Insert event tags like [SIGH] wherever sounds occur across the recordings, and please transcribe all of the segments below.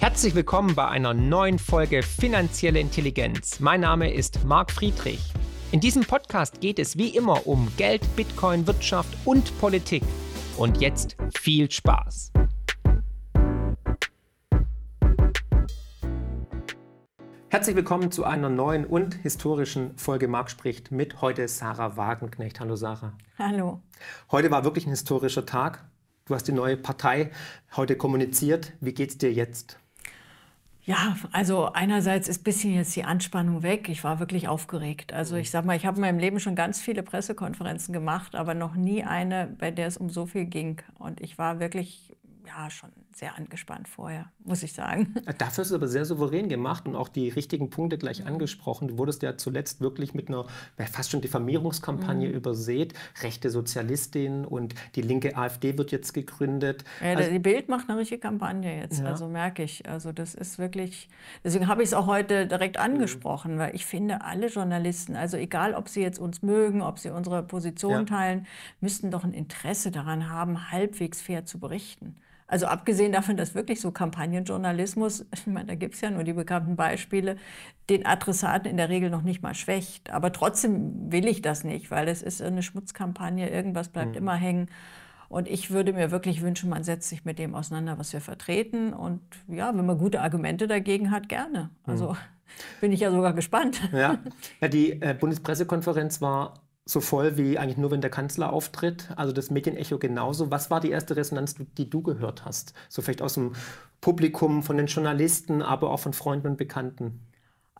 Herzlich willkommen bei einer neuen Folge Finanzielle Intelligenz. Mein Name ist Marc Friedrich. In diesem Podcast geht es wie immer um Geld, Bitcoin, Wirtschaft und Politik. Und jetzt viel Spaß. Herzlich willkommen zu einer neuen und historischen Folge Marc spricht mit heute Sarah Wagenknecht. Hallo Sarah. Hallo. Heute war wirklich ein historischer Tag. Du hast die neue Partei heute kommuniziert. Wie geht's dir jetzt? Ja, also einerseits ist ein bisschen jetzt die Anspannung weg. Ich war wirklich aufgeregt. Also ich sag mal, ich habe in meinem Leben schon ganz viele Pressekonferenzen gemacht, aber noch nie eine, bei der es um so viel ging. Und ich war wirklich ja, schon sehr angespannt vorher, muss ich sagen. [LAUGHS] Dafür ist es aber sehr souverän gemacht und auch die richtigen Punkte gleich angesprochen. Du wurdest ja zuletzt wirklich mit einer fast schon Diffamierungskampagne mhm. übersät. Rechte Sozialistin und die linke AfD wird jetzt gegründet. Ja, also, die Bild macht eine richtige Kampagne jetzt, ja. also merke ich. Also das ist wirklich, deswegen habe ich es auch heute direkt mhm. angesprochen, mhm. weil ich finde, alle Journalisten, also egal, ob sie jetzt uns mögen, ob sie unsere Position ja. teilen, müssten doch ein Interesse daran haben, halbwegs fair zu berichten. Also abgesehen davon, dass wirklich so Kampagnenjournalismus, [LAUGHS] ich meine, da gibt es ja nur die bekannten Beispiele, den Adressaten in der Regel noch nicht mal schwächt. Aber trotzdem will ich das nicht, weil es ist eine Schmutzkampagne, irgendwas bleibt mhm. immer hängen. Und ich würde mir wirklich wünschen, man setzt sich mit dem auseinander, was wir vertreten. Und ja, wenn man gute Argumente dagegen hat, gerne. Also mhm. [LAUGHS] bin ich ja sogar gespannt. Ja, [LAUGHS] ja die äh, Bundespressekonferenz war so voll wie eigentlich nur, wenn der Kanzler auftritt. Also das Medienecho genauso. Was war die erste Resonanz, die du gehört hast? So vielleicht aus dem Publikum, von den Journalisten, aber auch von Freunden und Bekannten.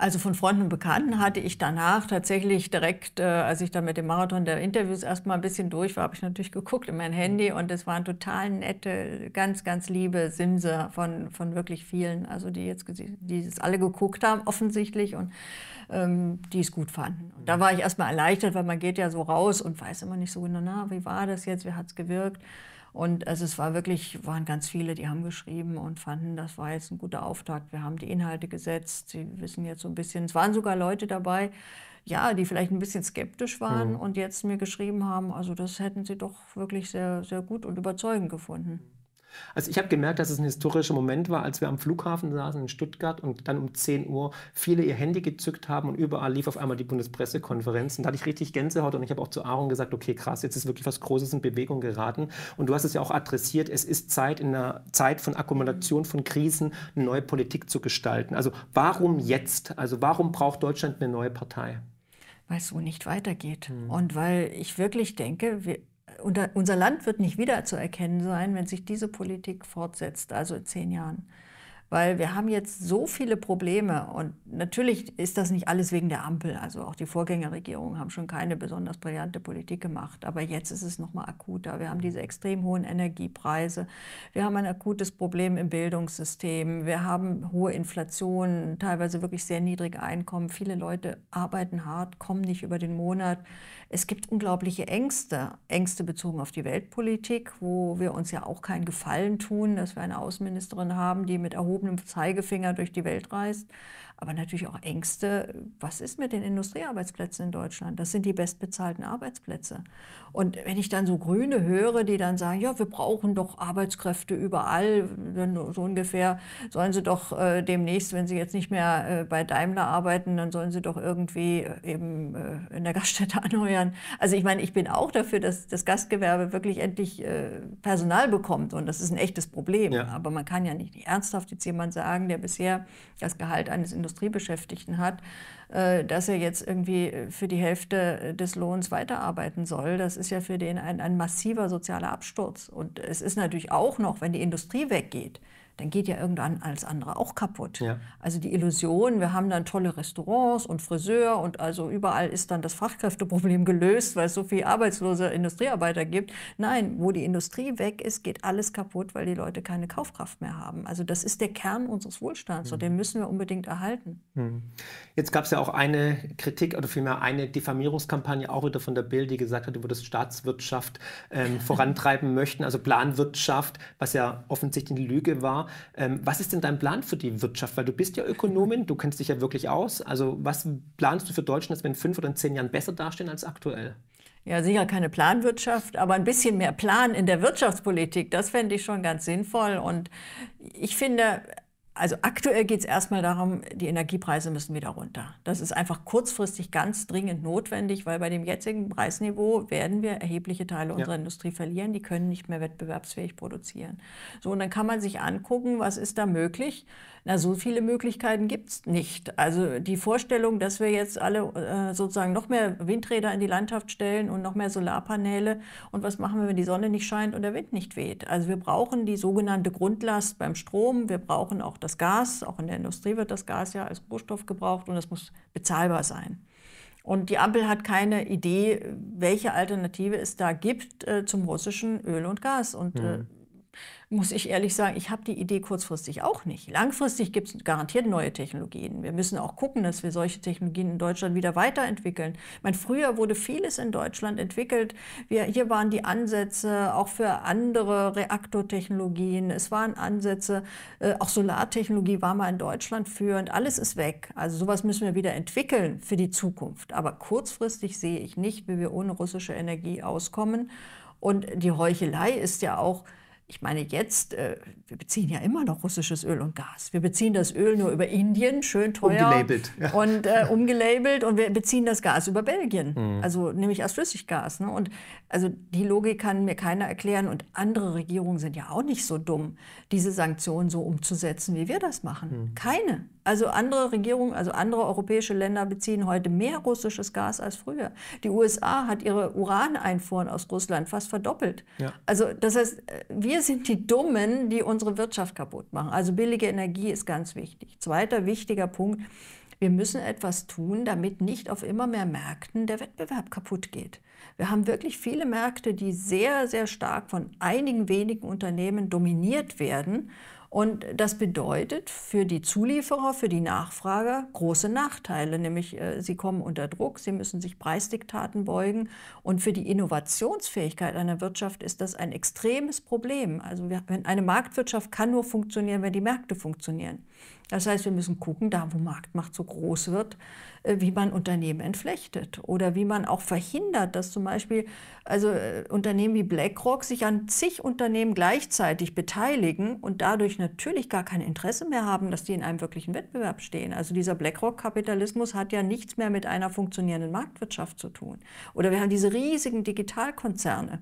Also von Freunden und Bekannten hatte ich danach tatsächlich direkt, äh, als ich dann mit dem Marathon der Interviews erstmal ein bisschen durch war, habe ich natürlich geguckt in mein Handy und es waren total nette, ganz, ganz liebe Simse von, von wirklich vielen, also die jetzt die es alle geguckt haben, offensichtlich und ähm, die es gut fanden. Und da war ich erstmal erleichtert, weil man geht ja so raus und weiß immer nicht so genau, na, wie war das jetzt, wie hat es gewirkt. Und also es war wirklich, waren ganz viele, die haben geschrieben und fanden, das war jetzt ein guter Auftakt. Wir haben die Inhalte gesetzt. Sie wissen jetzt so ein bisschen, es waren sogar Leute dabei, ja, die vielleicht ein bisschen skeptisch waren mhm. und jetzt mir geschrieben haben, also das hätten sie doch wirklich sehr, sehr gut und überzeugend gefunden. Also ich habe gemerkt, dass es ein historischer Moment war, als wir am Flughafen saßen in Stuttgart und dann um 10 Uhr viele ihr Handy gezückt haben und überall lief auf einmal die Bundespressekonferenz. Und da hatte ich richtig Gänsehaut und ich habe auch zu Aaron gesagt, okay, krass, jetzt ist wirklich was Großes in Bewegung geraten. Und du hast es ja auch adressiert, es ist Zeit, in einer Zeit von Akkumulation von Krisen eine neue Politik zu gestalten. Also warum jetzt? Also warum braucht Deutschland eine neue Partei? Weil es so nicht weitergeht. Hm. Und weil ich wirklich denke, wir, unser Land wird nicht wiederzuerkennen sein, wenn sich diese Politik fortsetzt, also in zehn Jahren weil wir haben jetzt so viele Probleme und natürlich ist das nicht alles wegen der Ampel. Also auch die Vorgängerregierungen haben schon keine besonders brillante Politik gemacht, aber jetzt ist es noch mal akuter. Wir haben diese extrem hohen Energiepreise, wir haben ein akutes Problem im Bildungssystem, wir haben hohe Inflation, teilweise wirklich sehr niedrige Einkommen. Viele Leute arbeiten hart, kommen nicht über den Monat. Es gibt unglaubliche Ängste, Ängste bezogen auf die Weltpolitik, wo wir uns ja auch keinen Gefallen tun, dass wir eine Außenministerin haben, die mit erhobenem erhobenem Zeigefinger durch die Welt reist aber natürlich auch Ängste, was ist mit den Industriearbeitsplätzen in Deutschland? Das sind die bestbezahlten Arbeitsplätze. Und wenn ich dann so Grüne höre, die dann sagen, ja, wir brauchen doch Arbeitskräfte überall, so ungefähr, sollen sie doch äh, demnächst, wenn sie jetzt nicht mehr äh, bei Daimler arbeiten, dann sollen sie doch irgendwie äh, eben äh, in der [LAUGHS] Gaststätte anheuern. Also ich meine, ich bin auch dafür, dass das Gastgewerbe wirklich endlich äh, Personal bekommt und das ist ein echtes Problem. Ja. Aber man kann ja nicht ernsthaft jetzt jemand sagen, der bisher das Gehalt eines Industriearbeitsplätzes Industriebeschäftigten hat, äh, dass er jetzt irgendwie für die Hälfte des Lohns weiterarbeiten soll. Das ist ja für den ein, ein massiver sozialer Absturz. Und es ist natürlich auch noch, wenn die Industrie weggeht, dann geht ja irgendwann alles andere auch kaputt. Ja. Also die Illusion, wir haben dann tolle Restaurants und Friseur und also überall ist dann das Fachkräfteproblem [LAUGHS] gelöst, weil es so viele arbeitslose Industriearbeiter gibt. Nein, wo die Industrie weg ist, geht alles kaputt, weil die Leute keine Kaufkraft mehr haben. Also das ist der Kern unseres Wohlstands mhm. und den müssen wir unbedingt erhalten. Mhm. Jetzt gab es ja auch eine Kritik oder vielmehr eine Diffamierungskampagne auch wieder von der Bild, die gesagt hat, über das Staatswirtschaft ähm, vorantreiben [LAUGHS] möchten, also Planwirtschaft, was ja offensichtlich eine Lüge war. Ähm, was ist denn dein Plan für die Wirtschaft? Weil du bist ja Ökonomin, du kennst dich ja wirklich aus. Also was planst du für Deutschland, dass wir in fünf oder in zehn Jahren besser dastehen als aktuell? Ja, sicher keine Planwirtschaft, aber ein bisschen mehr Plan in der Wirtschaftspolitik, das fände ich schon ganz sinnvoll. Und ich finde, also aktuell geht es erstmal darum, die Energiepreise müssen wieder runter. Das ist einfach kurzfristig ganz dringend notwendig, weil bei dem jetzigen Preisniveau werden wir erhebliche Teile unserer ja. Industrie verlieren. Die können nicht mehr wettbewerbsfähig produzieren. So, und dann kann man sich angucken, was ist da möglich. Na, so viele Möglichkeiten gibt es nicht. Also die Vorstellung, dass wir jetzt alle äh, sozusagen noch mehr Windräder in die Landschaft stellen und noch mehr Solarpaneele und was machen wir, wenn die Sonne nicht scheint und der Wind nicht weht. Also wir brauchen die sogenannte Grundlast beim Strom, wir brauchen auch das Gas, auch in der Industrie wird das Gas ja als Rohstoff gebraucht und das muss bezahlbar sein. Und die Ampel hat keine Idee, welche Alternative es da gibt äh, zum russischen Öl und Gas. Und äh, mhm. äh, muss ich ehrlich sagen, ich habe die Idee kurzfristig auch nicht. Langfristig gibt es garantiert neue Technologien. Wir müssen auch gucken, dass wir solche Technologien in Deutschland wieder weiterentwickeln. Ich meine, früher wurde vieles in Deutschland entwickelt. Wir, hier waren die Ansätze auch für andere Reaktortechnologien. Es waren Ansätze, äh, auch Solartechnologie war mal in Deutschland führend. Alles ist weg. Also sowas müssen wir wieder entwickeln für die Zukunft. Aber kurzfristig sehe ich nicht, wie wir ohne russische Energie auskommen. Und die Heuchelei ist ja auch, ich meine, jetzt, äh, wir beziehen ja immer noch russisches Öl und Gas. Wir beziehen das Öl nur über Indien, schön teuer. Umgelabelt. Ja. Und äh, umgelabelt und wir beziehen das Gas über Belgien. Mhm. Also nämlich als Flüssiggas. Ne? Und also die Logik kann mir keiner erklären. Und andere Regierungen sind ja auch nicht so dumm, diese Sanktionen so umzusetzen, wie wir das machen. Mhm. Keine. Also andere Regierungen, also andere europäische Länder beziehen heute mehr russisches Gas als früher. Die USA hat ihre Uraneinfuhren aus Russland fast verdoppelt. Ja. Also das heißt, wir sind die Dummen, die unsere Wirtschaft kaputt machen. Also billige Energie ist ganz wichtig. Zweiter wichtiger Punkt, wir müssen etwas tun, damit nicht auf immer mehr Märkten der Wettbewerb kaputt geht. Wir haben wirklich viele Märkte, die sehr, sehr stark von einigen wenigen Unternehmen dominiert werden. Und das bedeutet für die Zulieferer, für die Nachfrager große Nachteile, nämlich äh, sie kommen unter Druck, sie müssen sich Preisdiktaten beugen und für die Innovationsfähigkeit einer Wirtschaft ist das ein extremes Problem. Also wir, eine Marktwirtschaft kann nur funktionieren, wenn die Märkte funktionieren. Das heißt, wir müssen gucken, da wo Marktmacht so groß wird, äh, wie man Unternehmen entflechtet oder wie man auch verhindert, dass zum Beispiel also äh, Unternehmen wie BlackRock sich an zig Unternehmen gleichzeitig beteiligen und dadurch natürlich gar kein Interesse mehr haben, dass die in einem wirklichen Wettbewerb stehen. Also dieser BlackRock-Kapitalismus hat ja nichts mehr mit einer funktionierenden Marktwirtschaft zu tun. Oder wir haben diese riesigen Digitalkonzerne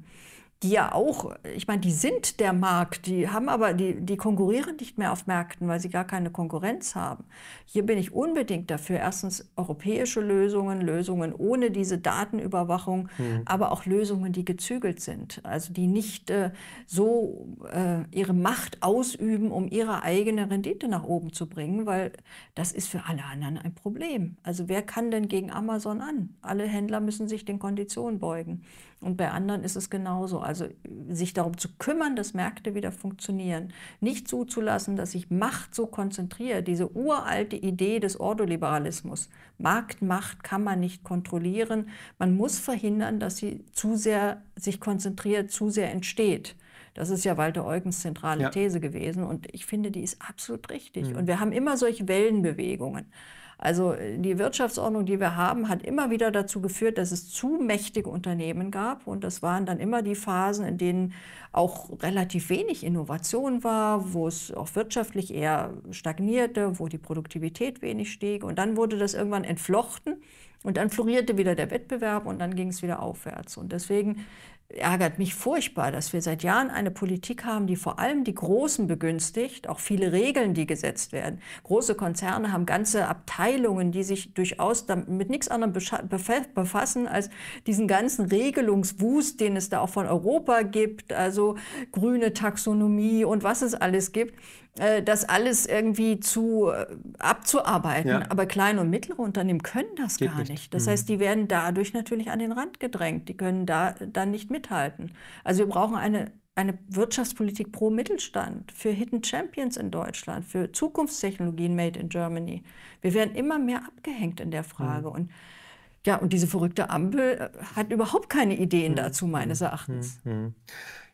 die ja auch, ich meine, die sind der Markt, die haben aber, die, die konkurrieren nicht mehr auf Märkten, weil sie gar keine Konkurrenz haben. Hier bin ich unbedingt dafür, erstens europäische Lösungen, Lösungen ohne diese Datenüberwachung, mhm. aber auch Lösungen, die gezügelt sind, also die nicht äh, so äh, ihre Macht ausüben, um ihre eigene Rendite nach oben zu bringen, weil das ist für alle anderen ein Problem. Also wer kann denn gegen Amazon an? Alle Händler müssen sich den Konditionen beugen. Und bei anderen ist es genauso. Also sich darum zu kümmern, dass Märkte wieder funktionieren. Nicht zuzulassen, dass sich Macht so konzentriert. Diese uralte Idee des Ordoliberalismus. Marktmacht kann man nicht kontrollieren. Man muss verhindern, dass sie zu sehr sich konzentriert, zu sehr entsteht. Das ist ja Walter Eugens zentrale ja. These gewesen und ich finde, die ist absolut richtig. Mhm. Und wir haben immer solche Wellenbewegungen. Also äh, die Wirtschaftsordnung, die wir haben, hat immer wieder dazu geführt, dass es zu mächtige Unternehmen gab. Und das waren dann immer die Phasen, in denen auch relativ wenig Innovation war, wo es auch wirtschaftlich eher stagnierte, wo die Produktivität wenig stieg. Und dann wurde das irgendwann entflochten. Und dann florierte wieder der Wettbewerb und dann ging es wieder aufwärts. Und deswegen ärgert mich furchtbar, dass wir seit Jahren eine Politik haben, die vor allem die Großen begünstigt, auch viele Regeln, die gesetzt werden. Große Konzerne haben ganze Abteilungen, die sich durchaus mit nichts anderem befassen als diesen ganzen Regelungswust, den es da auch von Europa gibt, also grüne Taxonomie und was es alles gibt. Äh, das alles irgendwie zu äh, abzuarbeiten. Ja. Aber kleine und mittlere Unternehmen können das Geht gar nicht. nicht. Das mhm. heißt, die werden dadurch natürlich an den Rand gedrängt. Die können da dann nicht mithalten. Also wir brauchen eine eine Wirtschaftspolitik pro Mittelstand, für Hidden Champions in Deutschland, für Zukunftstechnologien made in Germany. Wir werden immer mehr abgehängt in der Frage. Mhm. Und ja, und diese verrückte Ampel äh, hat überhaupt keine Ideen mhm. dazu, meines mhm. Erachtens.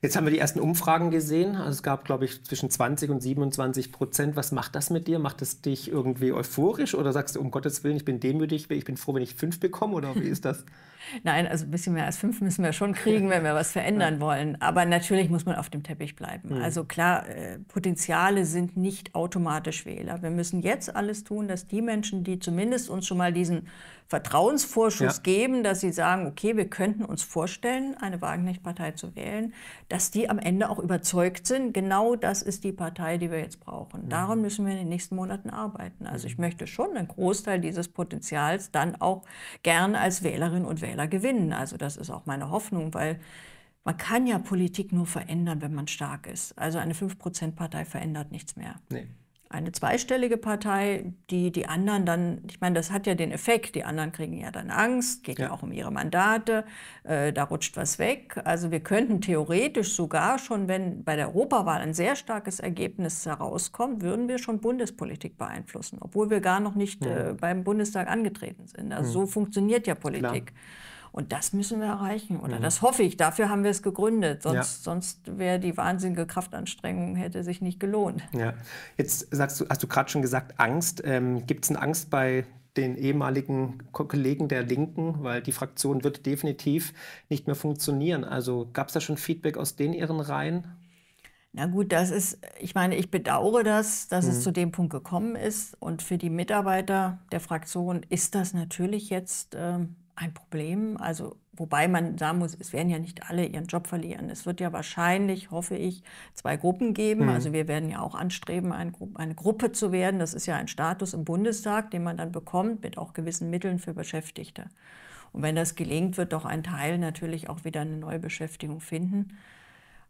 Jetzt haben wir die ersten Umfragen gesehen. Also es gab, glaube ich, zwischen 20 und 27 Prozent. Was macht das mit dir? Macht es dich irgendwie euphorisch oder sagst du, um Gottes Willen, ich bin demütig, ich bin froh, wenn ich fünf bekomme oder wie ist das? [LAUGHS] Nein, also ein bisschen mehr als fünf müssen wir schon kriegen, wenn wir was [LAUGHS] verändern wollen. Aber natürlich muss man auf dem Teppich bleiben. Mhm. Also klar, äh, Potenziale sind nicht automatisch Wähler. Wir müssen jetzt alles tun, dass die Menschen, die zumindest uns schon mal diesen Vertrauensvorschuss ja. geben, dass sie sagen, okay, wir könnten uns vorstellen, eine Wagenknecht-Partei zu wählen, dass die am Ende auch überzeugt sind, genau das ist die Partei, die wir jetzt brauchen. Mhm. Daran müssen wir in den nächsten Monaten arbeiten. Also ich mhm. möchte schon einen Großteil dieses Potenzials dann auch gern als Wählerin und Wähler gewinnen. Also das ist auch meine Hoffnung, weil man kann ja Politik nur verändern, wenn man stark ist. Also eine 5%-Partei verändert nichts mehr. Nee eine zweistellige Partei, die die anderen dann, ich meine, das hat ja den Effekt, die anderen kriegen ja dann Angst, geht ja, ja auch um ihre Mandate, äh, da rutscht was weg. Also wir könnten theoretisch sogar schon, wenn bei der Europawahl ein sehr starkes Ergebnis herauskommt, würden wir schon Bundespolitik beeinflussen, obwohl wir gar noch nicht ja. äh, beim Bundestag angetreten sind. Also mhm. so funktioniert ja Politik. Klar. Und das müssen wir erreichen. Oder mhm. das hoffe ich. Dafür haben wir es gegründet. Sonst, ja. sonst wäre die wahnsinnige Kraftanstrengung, hätte sich nicht gelohnt. Ja. Jetzt sagst du, hast du gerade schon gesagt, Angst. Ähm, Gibt es eine Angst bei den ehemaligen Kollegen der Linken, weil die Fraktion wird definitiv nicht mehr funktionieren. Also gab es da schon Feedback aus den ihren Reihen? Na gut, das ist, ich meine, ich bedauere das, dass mhm. es zu dem Punkt gekommen ist. Und für die Mitarbeiter der Fraktion ist das natürlich jetzt ähm, ein Problem. Also, wobei man sagen muss, es werden ja nicht alle ihren Job verlieren. Es wird ja wahrscheinlich, hoffe ich, zwei Gruppen geben. Mhm. Also wir werden ja auch anstreben, eine, Gru eine Gruppe zu werden. Das ist ja ein Status im Bundestag, den man dann bekommt mit auch gewissen Mitteln für Beschäftigte. Und wenn das gelingt, wird doch ein Teil natürlich auch wieder eine neue Beschäftigung finden.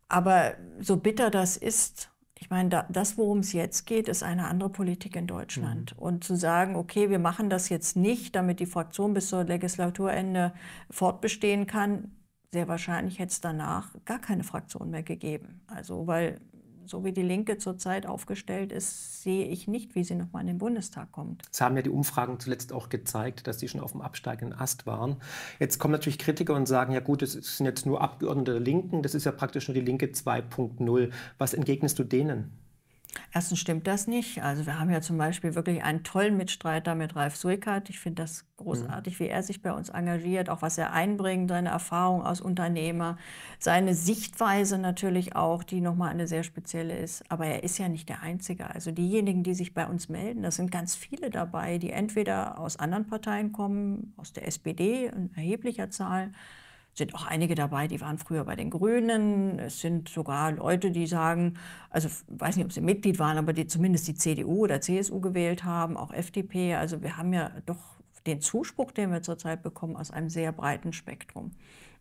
Aber so bitter das ist, ich meine, da, das, worum es jetzt geht, ist eine andere Politik in Deutschland. Mhm. Und zu sagen, okay, wir machen das jetzt nicht, damit die Fraktion bis zur Legislaturende fortbestehen kann, sehr wahrscheinlich hätte es danach gar keine Fraktion mehr gegeben. Also, weil so wie die Linke zurzeit aufgestellt ist, sehe ich nicht, wie sie nochmal in den Bundestag kommt. Es haben ja die Umfragen zuletzt auch gezeigt, dass sie schon auf dem absteigenden Ast waren. Jetzt kommen natürlich Kritiker und sagen, ja gut, es sind jetzt nur Abgeordnete der Linken, das ist ja praktisch nur die Linke 2.0. Was entgegnest du denen? Erstens stimmt das nicht. Also wir haben ja zum Beispiel wirklich einen tollen Mitstreiter mit Ralf Suikat. Ich finde das großartig, mhm. wie er sich bei uns engagiert, auch was er einbringt, seine Erfahrung als Unternehmer, seine Sichtweise natürlich auch, die nochmal eine sehr spezielle ist. Aber er ist ja nicht der Einzige. Also diejenigen, die sich bei uns melden, das sind ganz viele dabei, die entweder aus anderen Parteien kommen, aus der SPD in erheblicher Zahl, sind auch einige dabei, die waren früher bei den Grünen. Es sind sogar Leute, die sagen, also weiß nicht, ob sie Mitglied waren, aber die zumindest die CDU oder CSU gewählt haben, auch FDP. Also wir haben ja doch den Zuspruch, den wir zurzeit bekommen, aus einem sehr breiten Spektrum.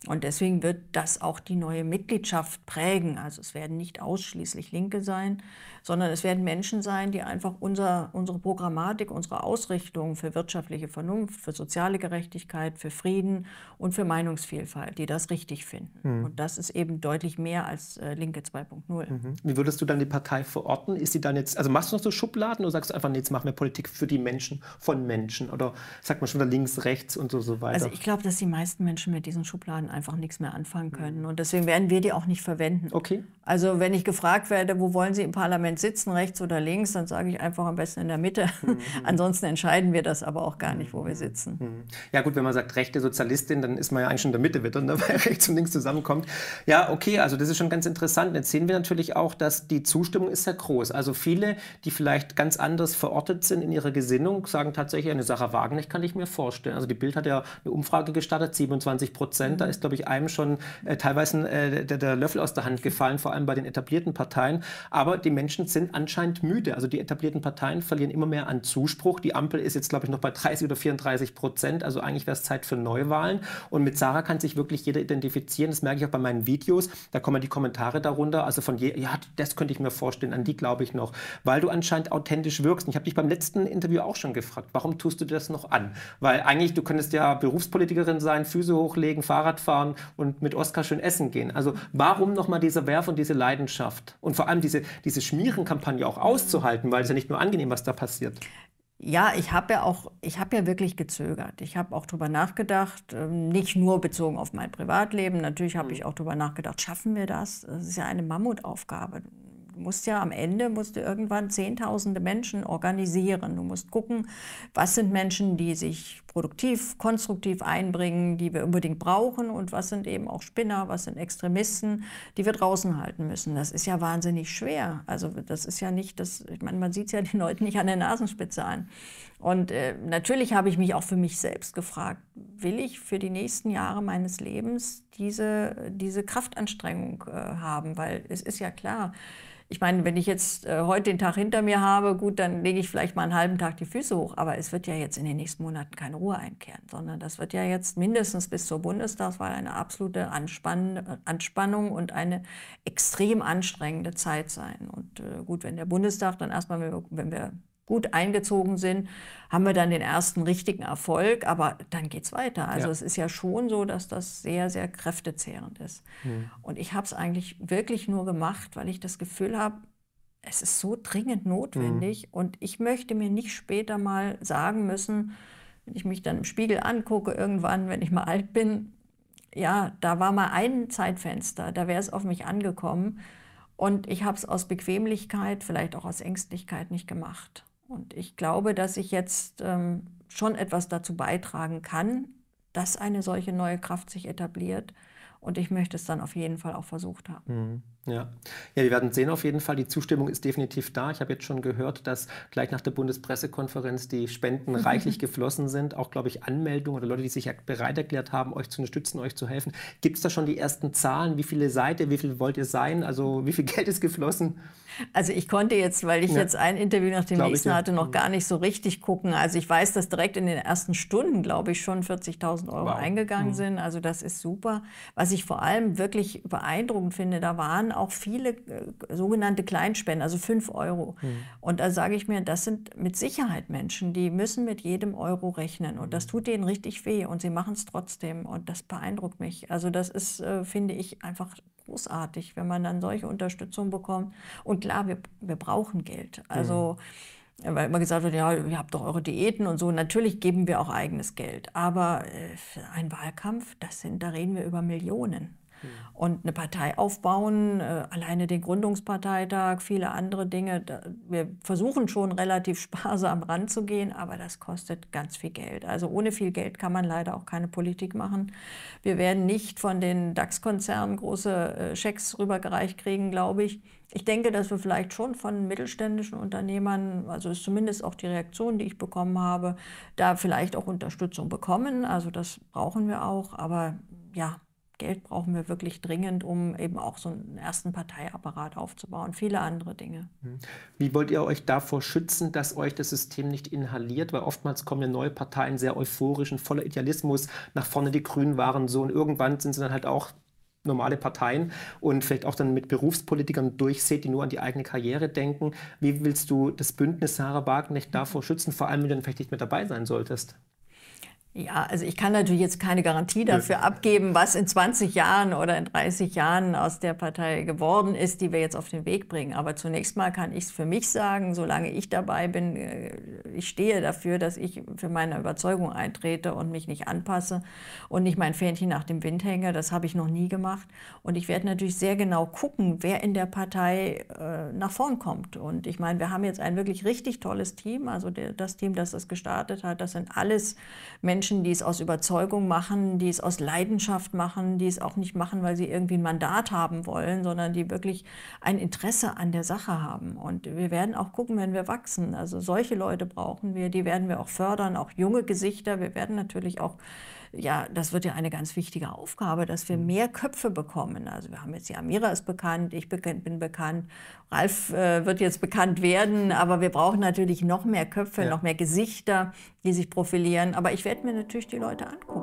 Und deswegen wird das auch die neue Mitgliedschaft prägen. Also es werden nicht ausschließlich Linke sein, sondern es werden Menschen sein, die einfach unser, unsere Programmatik, unsere Ausrichtung für wirtschaftliche Vernunft, für soziale Gerechtigkeit, für Frieden und für Meinungsvielfalt, die das richtig finden. Mhm. Und das ist eben deutlich mehr als äh, Linke 2.0. Mhm. Wie würdest du dann die Partei verorten? Ist sie dann jetzt, also machst du noch so Schubladen oder sagst du einfach, nee, jetzt machen wir Politik für die Menschen, von Menschen? Oder sagt man schon wieder links, rechts und so, so weiter? Also ich glaube, dass die meisten Menschen mit diesen Schubladen einfach nichts mehr anfangen können. Mhm. Und deswegen werden wir die auch nicht verwenden. Okay. Also wenn ich gefragt werde, wo wollen Sie im Parlament Parlament sitzen, rechts oder links, dann sage ich einfach am besten in der Mitte. Mhm. [LAUGHS] Ansonsten entscheiden wir das aber auch gar nicht, wo wir sitzen. Mhm. Ja gut, wenn man sagt rechte Sozialistin, dann ist man ja eigentlich schon in der Mitte wieder, ne, [LAUGHS] weil rechts und links zusammenkommt. Ja, okay, also das ist schon ganz interessant. Jetzt sehen wir natürlich auch, dass die Zustimmung ist sehr groß. Also viele, die vielleicht ganz anders verortet sind in ihrer Gesinnung, sagen tatsächlich, eine Sache Wagenknecht kann ich mir vorstellen. Also die Bild hat ja eine Umfrage gestartet, 27 Prozent. Da mhm. ist, glaube ich, einem schon äh, teilweise äh, der, der Löffel aus der Hand gefallen, vor allem bei den etablierten Parteien. Aber die Menschen Menschen sind anscheinend müde. Also die etablierten Parteien verlieren immer mehr an Zuspruch. Die Ampel ist jetzt, glaube ich, noch bei 30 oder 34 Prozent. Also eigentlich wäre es Zeit für Neuwahlen. Und mit Sarah kann sich wirklich jeder identifizieren. Das merke ich auch bei meinen Videos. Da kommen die Kommentare darunter. Also von je, ja, das könnte ich mir vorstellen. An die glaube ich noch. Weil du anscheinend authentisch wirkst. Und ich habe dich beim letzten Interview auch schon gefragt, warum tust du das noch an? Weil eigentlich, du könntest ja Berufspolitikerin sein, Füße hochlegen, Fahrrad fahren und mit Oskar schön essen gehen. Also warum nochmal dieser Werf und diese Leidenschaft? Und vor allem diese, diese Schmiere Kampagne auch auszuhalten, weil es ja nicht nur angenehm, was da passiert. Ja, ich habe ja auch, ich habe ja wirklich gezögert. Ich habe auch darüber nachgedacht, ähm, nicht nur bezogen auf mein Privatleben. Natürlich habe mhm. ich auch darüber nachgedacht, schaffen wir das? Das ist ja eine Mammutaufgabe du musst ja am Ende musst du irgendwann zehntausende Menschen organisieren. Du musst gucken, was sind Menschen, die sich produktiv, konstruktiv einbringen, die wir unbedingt brauchen und was sind eben auch Spinner, was sind Extremisten, die wir draußen halten müssen. Das ist ja wahnsinnig schwer. Also das ist ja nicht das, ich meine, man sieht es ja den Leuten nicht an der Nasenspitze an. Und äh, natürlich habe ich mich auch für mich selbst gefragt, will ich für die nächsten Jahre meines Lebens diese, diese Kraftanstrengung äh, haben? Weil es ist ja klar, ich meine, wenn ich jetzt äh, heute den Tag hinter mir habe, gut, dann lege ich vielleicht mal einen halben Tag die Füße hoch. Aber es wird ja jetzt in den nächsten Monaten keine Ruhe einkehren, sondern das wird ja jetzt mindestens bis zur Bundestagswahl eine absolute Anspann Anspannung und eine extrem anstrengende Zeit sein. Und äh, gut, wenn der Bundestag dann erstmal, wenn wir gut eingezogen sind, haben wir dann den ersten richtigen Erfolg, aber dann geht es weiter. Also ja. es ist ja schon so, dass das sehr, sehr kräftezehrend ist. Mhm. Und ich habe es eigentlich wirklich nur gemacht, weil ich das Gefühl habe, es ist so dringend notwendig mhm. und ich möchte mir nicht später mal sagen müssen, wenn ich mich dann im Spiegel angucke, irgendwann, wenn ich mal alt bin, ja, da war mal ein Zeitfenster, da wäre es auf mich angekommen. Und ich habe es aus Bequemlichkeit, vielleicht auch aus Ängstlichkeit nicht gemacht. Und ich glaube, dass ich jetzt ähm, schon etwas dazu beitragen kann, dass eine solche neue Kraft sich etabliert. Und ich möchte es dann auf jeden Fall auch versucht haben. Mhm. Ja. ja, wir werden sehen auf jeden Fall. Die Zustimmung ist definitiv da. Ich habe jetzt schon gehört, dass gleich nach der Bundespressekonferenz die Spenden [LAUGHS] reichlich geflossen sind. Auch, glaube ich, Anmeldungen oder Leute, die sich bereit erklärt haben, euch zu unterstützen, euch zu helfen. Gibt es da schon die ersten Zahlen? Wie viele seid ihr? Wie viel wollt ihr sein? Also wie viel [LAUGHS] Geld ist geflossen? Also ich konnte jetzt, weil ich ja. jetzt ein Interview nach dem glaube nächsten ich, ja. hatte, noch gar nicht so richtig gucken. Also ich weiß, dass direkt in den ersten Stunden, glaube ich, schon 40.000 Euro wow. eingegangen mhm. sind. Also das ist super. Was ich vor allem wirklich beeindruckend finde, da waren auch viele äh, sogenannte Kleinspenden, also 5 Euro. Mhm. Und da sage ich mir, das sind mit Sicherheit Menschen, die müssen mit jedem Euro rechnen. Und das tut denen richtig weh und sie machen es trotzdem. Und das beeindruckt mich. Also das ist, äh, finde ich, einfach großartig, wenn man dann solche Unterstützung bekommt. Und klar, wir, wir brauchen Geld. Also mhm. weil immer gesagt wird, ja, ihr habt doch eure Diäten und so. Natürlich geben wir auch eigenes Geld. Aber äh, ein Wahlkampf, das sind, da reden wir über Millionen. Mhm. Und eine Partei aufbauen, äh, alleine den Gründungsparteitag, viele andere Dinge. Wir versuchen schon relativ [LAUGHS] sparsam ranzugehen, aber das kostet ganz viel Geld. Also ohne viel Geld kann man leider auch keine Politik machen. Wir werden nicht von den DAX-Konzernen große äh, Schecks rübergereicht kriegen, glaube ich. Ich denke, dass wir vielleicht schon von mittelständischen Unternehmern, also ist zumindest auch die Reaktion, die ich bekommen habe, da vielleicht auch Unterstützung bekommen. Also das brauchen wir auch. Aber ja, Geld brauchen wir wirklich dringend, um eben auch so einen ersten Parteiapparat aufzubauen. Viele andere Dinge. Mhm. Wie wollt ihr euch davor schützen, dass euch das System nicht inhaliert? Weil oftmals kommen ja neue Parteien sehr euphorisch und voller Idealismus nach vorne. Die Grünen waren so und irgendwann sind sie dann halt auch normale Parteien und vielleicht auch dann mit Berufspolitikern durchseht, die nur an die eigene Karriere denken. Wie willst du das Bündnis Sarah Wagenknecht davor schützen, vor allem wenn du dann vielleicht nicht mehr dabei sein solltest? Ja, also ich kann natürlich jetzt keine Garantie dafür ja. abgeben, was in 20 Jahren oder in 30 Jahren aus der Partei geworden ist, die wir jetzt auf den Weg bringen. Aber zunächst mal kann ich es für mich sagen, solange ich dabei bin, äh, ich stehe dafür, dass ich für meine Überzeugung eintrete und mich nicht anpasse und nicht mein Fähnchen nach dem Wind hänge. Das habe ich noch nie gemacht. Und ich werde natürlich sehr genau gucken, wer in der Partei äh, nach vorn kommt. Und ich meine, wir haben jetzt ein wirklich richtig tolles Team. Also das Team, das das gestartet hat, das sind alles Menschen, Menschen, die es aus Überzeugung machen, die es aus Leidenschaft machen, die es auch nicht machen, weil sie irgendwie ein Mandat haben wollen, sondern die wirklich ein Interesse an der Sache haben. Und wir werden auch gucken, wenn wir wachsen. Also solche Leute brauchen wir, die werden wir auch fördern, auch junge Gesichter. Wir werden natürlich auch ja, das wird ja eine ganz wichtige Aufgabe, dass wir mhm. mehr Köpfe bekommen. Also wir haben jetzt die Amira ist bekannt, ich bin bekannt, Ralf äh, wird jetzt bekannt werden, aber wir brauchen natürlich noch mehr Köpfe, ja. noch mehr Gesichter, die sich profilieren. Aber ich werde mir natürlich die Leute angucken.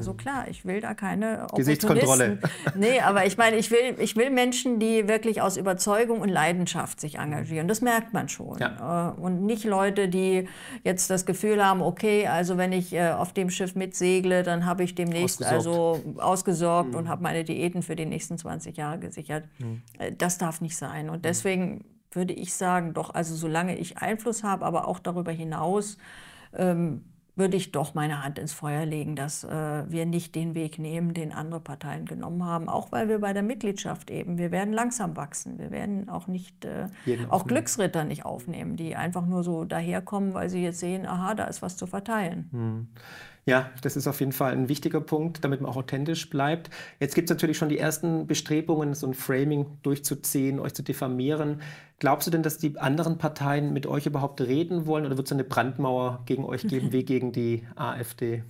Also klar, ich will da keine Gesichtskontrolle. Nee, aber ich meine, ich will, ich will Menschen, die wirklich aus Überzeugung und Leidenschaft sich engagieren. Das merkt man schon. Ja. Äh, und nicht Leute, die jetzt das Gefühl haben, okay, also wenn ich äh, auf dem Schiff mitsegle, dann habe ich demnächst ausgesorgt. also ausgesorgt mhm. und habe meine Diäten für die nächsten 20 Jahre gesichert. Mhm. Das darf nicht sein. Und mhm. deswegen würde ich sagen, doch, also solange ich Einfluss habe, aber auch darüber hinaus, ähm, würde ich doch meine Hand ins Feuer legen, dass äh, wir nicht den Weg nehmen, den andere Parteien genommen haben. Auch weil wir bei der Mitgliedschaft eben, wir werden langsam wachsen. Wir werden auch nicht, äh, auch Glücksritter nicht aufnehmen, die einfach nur so daherkommen, weil sie jetzt sehen, aha, da ist was zu verteilen. Hm. Ja, das ist auf jeden Fall ein wichtiger Punkt, damit man auch authentisch bleibt. Jetzt gibt es natürlich schon die ersten Bestrebungen, so ein Framing durchzuziehen, euch zu diffamieren. Glaubst du denn, dass die anderen Parteien mit euch überhaupt reden wollen oder wird es eine Brandmauer gegen euch geben [LAUGHS] wie gegen die AfD?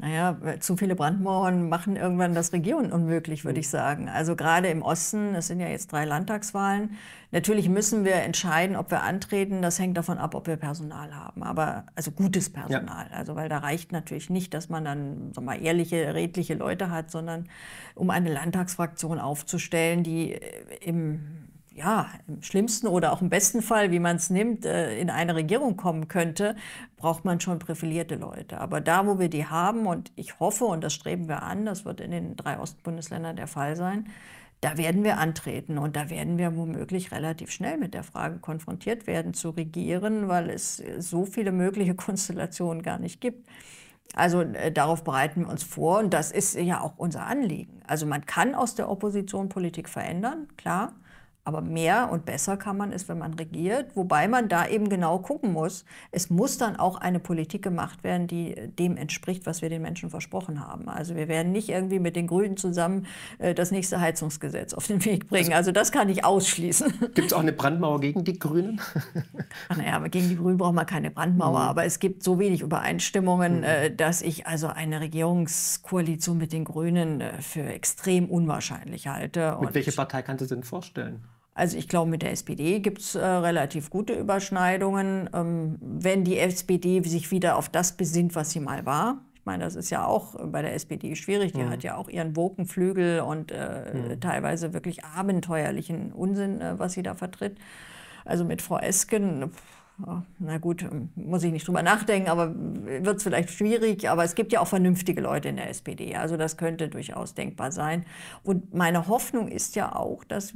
Naja, zu viele Brandmauern machen irgendwann das Regieren unmöglich, würde ich hm. sagen. Also gerade im Osten, es sind ja jetzt drei Landtagswahlen. Natürlich müssen wir entscheiden, ob wir antreten. Das hängt davon ab, ob wir Personal haben. Aber also gutes Personal. Ja. Also weil da reicht natürlich nicht, dass man dann sag mal, ehrliche, redliche Leute hat, sondern um eine Landtagsfraktion aufzustellen, die im ja, im schlimmsten oder auch im besten Fall, wie man es nimmt, äh, in eine Regierung kommen könnte, braucht man schon profilierte Leute. Aber da, wo wir die haben, und ich hoffe, und das streben wir an, das wird in den drei Ostbundesländern der Fall sein, da werden wir antreten und da werden wir womöglich relativ schnell mit der Frage konfrontiert werden, zu regieren, weil es so viele mögliche [LAUGHS] Konstellationen gar nicht gibt. Also äh, darauf bereiten wir uns vor und das ist ja auch unser Anliegen. Also man kann aus der Opposition Politik verändern, klar. Aber mehr und besser kann man es, wenn man regiert, wobei man da eben genau gucken muss. Es muss dann auch eine Politik gemacht werden, die dem entspricht, was wir den Menschen versprochen haben. Also wir werden nicht irgendwie mit den Grünen zusammen äh, das nächste Heizungsgesetz auf den Weg bringen. Also, das kann ich ausschließen. [LAUGHS] Gibt es auch eine Brandmauer gegen die Grünen? Ach naja, gegen die Grünen braucht man keine Brandmauer. Mhm. Aber es gibt so wenig Übereinstimmungen, mhm. Äh, dass ich also eine Regierungskoalition mit den Grünen äh, für extrem unwahrscheinlich halte. Mit welcher Partei kannst du denn vorstellen? Also ich glaube, mit der SPD gibt es äh, relativ gute Überschneidungen. Ähm, wenn die SPD sich wieder auf das besinnt, was sie mal war. Ich meine, das ist ja auch bei der SPD schwierig. Die mhm. hat ja auch ihren Wokenflügel und äh, mhm. teilweise wirklich abenteuerlichen Unsinn, äh, was sie da vertritt. Also mit Frau Esken, na gut, muss ich nicht drüber nachdenken, aber wird es vielleicht schwierig. Aber es gibt ja auch vernünftige Leute in der SPD. Also das könnte durchaus denkbar sein. Und meine Hoffnung ist ja auch, dass,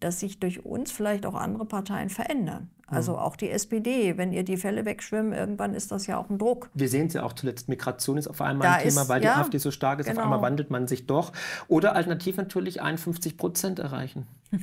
dass sich durch uns vielleicht auch andere Parteien verändern. Also mhm. auch die SPD, wenn ihr die Fälle wegschwimmen, irgendwann ist das ja auch ein Druck. Wir sehen es ja auch zuletzt, Migration ist auf einmal da ein Thema, weil ja, die AfD so stark ist, genau. auf einmal wandelt man sich doch. Oder alternativ natürlich 51 Prozent erreichen. [LAUGHS]